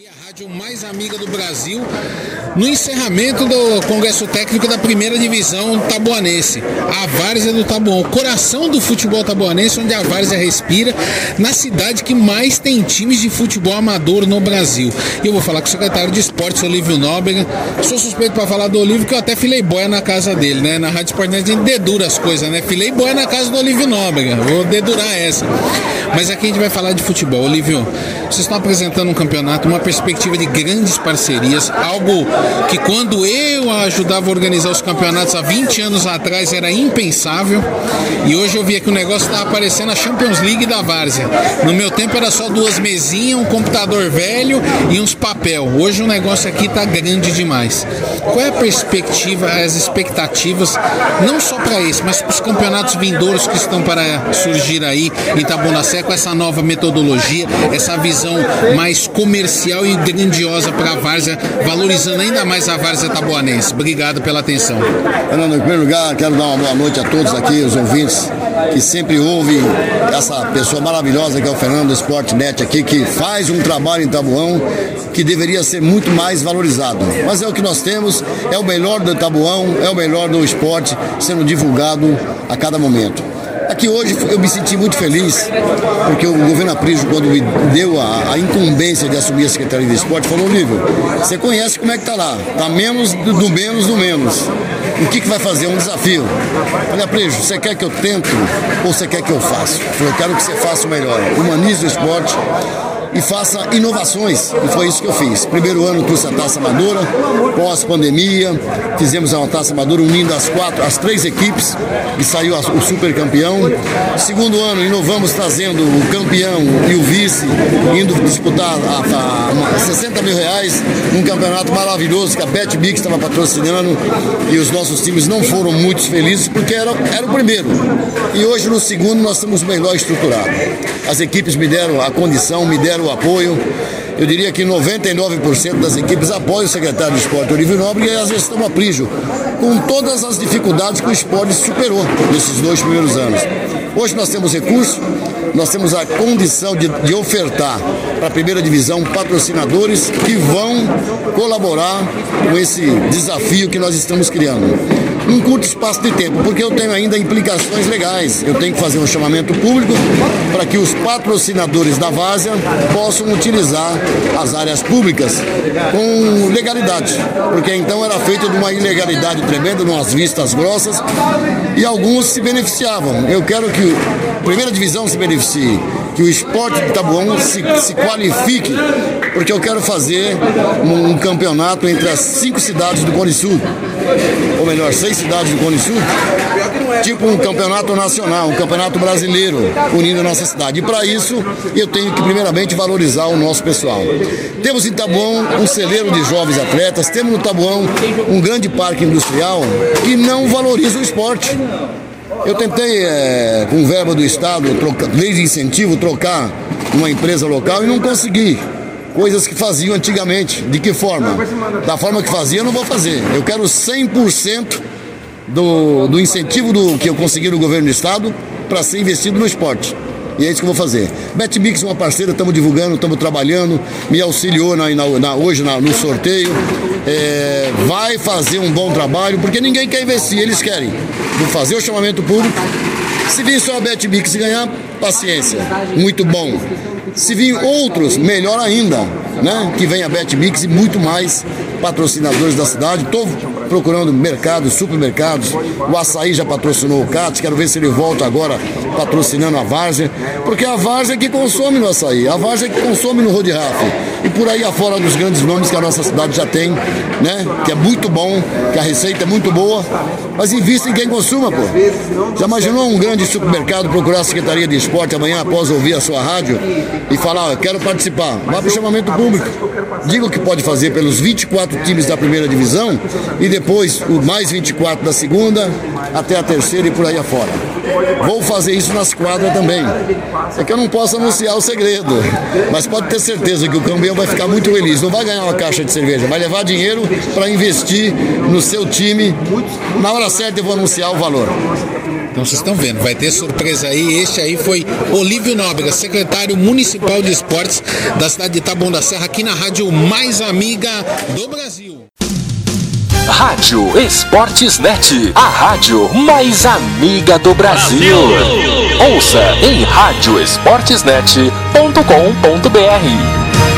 Aqui a rádio mais amiga do Brasil, no encerramento do Congresso Técnico da Primeira Divisão Tabuanense, a Várzea do Tabuão, o coração do futebol tabuanense, onde a Várzea respira, na cidade que mais tem times de futebol amador no Brasil. E eu vou falar com o secretário de Esportes, Olívio Nóbrega. Sou suspeito para falar do Olívio, que eu até filei boia na casa dele, né? Na Rádio Esporte a gente dedura as coisas, né? Filei boia na casa do Olívio Nóbrega, vou dedurar essa. Mas aqui a gente vai falar de futebol. Olívio, vocês estão apresentando um campeonato, uma perspectiva de grandes parcerias, algo que quando eu ajudava a organizar os campeonatos há 20 anos atrás era impensável. E hoje eu via que o negócio estava aparecendo a Champions League da Várzea. No meu tempo era só duas mesinhas, um computador velho e uns papel. Hoje o negócio aqui está grande demais. Qual é a perspectiva, as expectativas, não só para esse, mas para os campeonatos vindouros que estão para surgir aí em Tabunacé com essa nova metodologia, essa visão mais comercial e grandiosa para a Várzea, valorizando ainda mais a Várzea Taboanense. Obrigado pela atenção. Fernando, em primeiro lugar, quero dar uma boa noite a todos aqui, os ouvintes que sempre ouvem essa pessoa maravilhosa que é o Fernando Sportnet aqui, que faz um trabalho em Tabuão que deveria ser muito mais valorizado. Mas é o que nós temos, é o melhor do Tabuão, é o melhor do esporte sendo divulgado a cada momento. Aqui hoje eu me senti muito feliz, porque o governo Aprígio, quando me deu a, a, incumbência de assumir a Secretaria de Esporte, falou, Nível, você conhece como é que tá lá, tá menos do, do menos do menos. O que, que vai fazer? Um desafio. Olha, Aprígio, você quer que eu tento ou você quer que eu faça? Eu falei, eu quero que você faça o melhor. Humanize o esporte, e faça inovações. E foi isso que eu fiz. Primeiro ano trouxe a taça amadora, pós-pandemia, fizemos uma taça amadora unindo as quatro, as três equipes e saiu o super campeão. Segundo ano, inovamos trazendo o campeão e o vice, indo disputar a, a, a 60 mil reais num campeonato maravilhoso que a Bet Bix estava patrocinando e os nossos times não foram muito felizes porque era, era o primeiro. E hoje no segundo nós estamos melhor estruturados. As equipes me deram a condição, me deram o apoio. Eu diria que 99% das equipes apoiam o secretário de esporte Olívio Nobre e a prígio, com todas as dificuldades que o esporte superou nesses dois primeiros anos. Hoje nós temos recursos, nós temos a condição de, de ofertar para a primeira divisão patrocinadores que vão colaborar com esse desafio que nós estamos criando num curto espaço de tempo, porque eu tenho ainda implicações legais. Eu tenho que fazer um chamamento público para que os patrocinadores da Várzea possam utilizar as áreas públicas com legalidade, porque então era feito de uma ilegalidade tremenda, umas vistas grossas, e alguns se beneficiavam. Eu quero que a primeira divisão se beneficie, que o esporte de Tabuão se, se qualifique, porque eu quero fazer um, um campeonato entre as cinco cidades do Cone Sul ou melhor, seis cidades do Cone Sul, tipo um campeonato nacional, um campeonato brasileiro, unindo a nossa cidade. E para isso, eu tenho que primeiramente valorizar o nosso pessoal. Temos em Tabuão um celeiro de jovens atletas, temos no Tabuão um grande parque industrial que não valoriza o esporte. Eu tentei, é, com verba do Estado, troca, lei de incentivo, trocar uma empresa local e não consegui coisas que faziam antigamente. De que forma? Da forma que fazia, eu não vou fazer. Eu quero 100% do, do incentivo do, que eu consegui no governo do estado para ser investido no esporte. E é isso que eu vou fazer. BetMix é uma parceira, estamos divulgando, estamos trabalhando, me auxiliou na, na, na hoje no sorteio. É, vai fazer um bom trabalho, porque ninguém quer investir, eles querem. Vou fazer o chamamento público. Se vir só a BetMix ganhar, paciência. Muito bom. Se vir outros, melhor ainda, né? Que venha a BetMix e muito mais patrocinadores da cidade. Estou procurando mercados, supermercados. O Açaí já patrocinou o CAT, quero ver se ele volta agora patrocinando a Várzea, porque é a Várzea que consome no Açaí, a Várzea que consome no Road. E por aí afora dos grandes nomes que a nossa cidade já tem, né? Que é muito bom, que a receita é muito boa, mas invista em quem consuma, pô. Já imaginou um grande supermercado procurar a Secretaria de Esporte amanhã após ouvir a sua rádio e falar, quero participar? Vá para o chamamento público. Diga o que pode fazer pelos 24 times da primeira divisão e depois depois o mais 24 da segunda, até a terceira e por aí afora. Vou fazer isso nas quadras também. É que eu não posso anunciar o segredo, mas pode ter certeza que o campeão vai ficar muito feliz. Não vai ganhar uma caixa de cerveja, vai levar dinheiro para investir no seu time. Na hora certa eu vou anunciar o valor. Então vocês estão vendo, vai ter surpresa aí. Este aí foi Olívio Nóbrega, secretário municipal de esportes da cidade de Taboão da Serra, aqui na Rádio Mais Amiga do Brasil. Rádio Esportes Net, a rádio mais amiga do Brasil. Brasil! Ouça em radioesportesnet.com.br.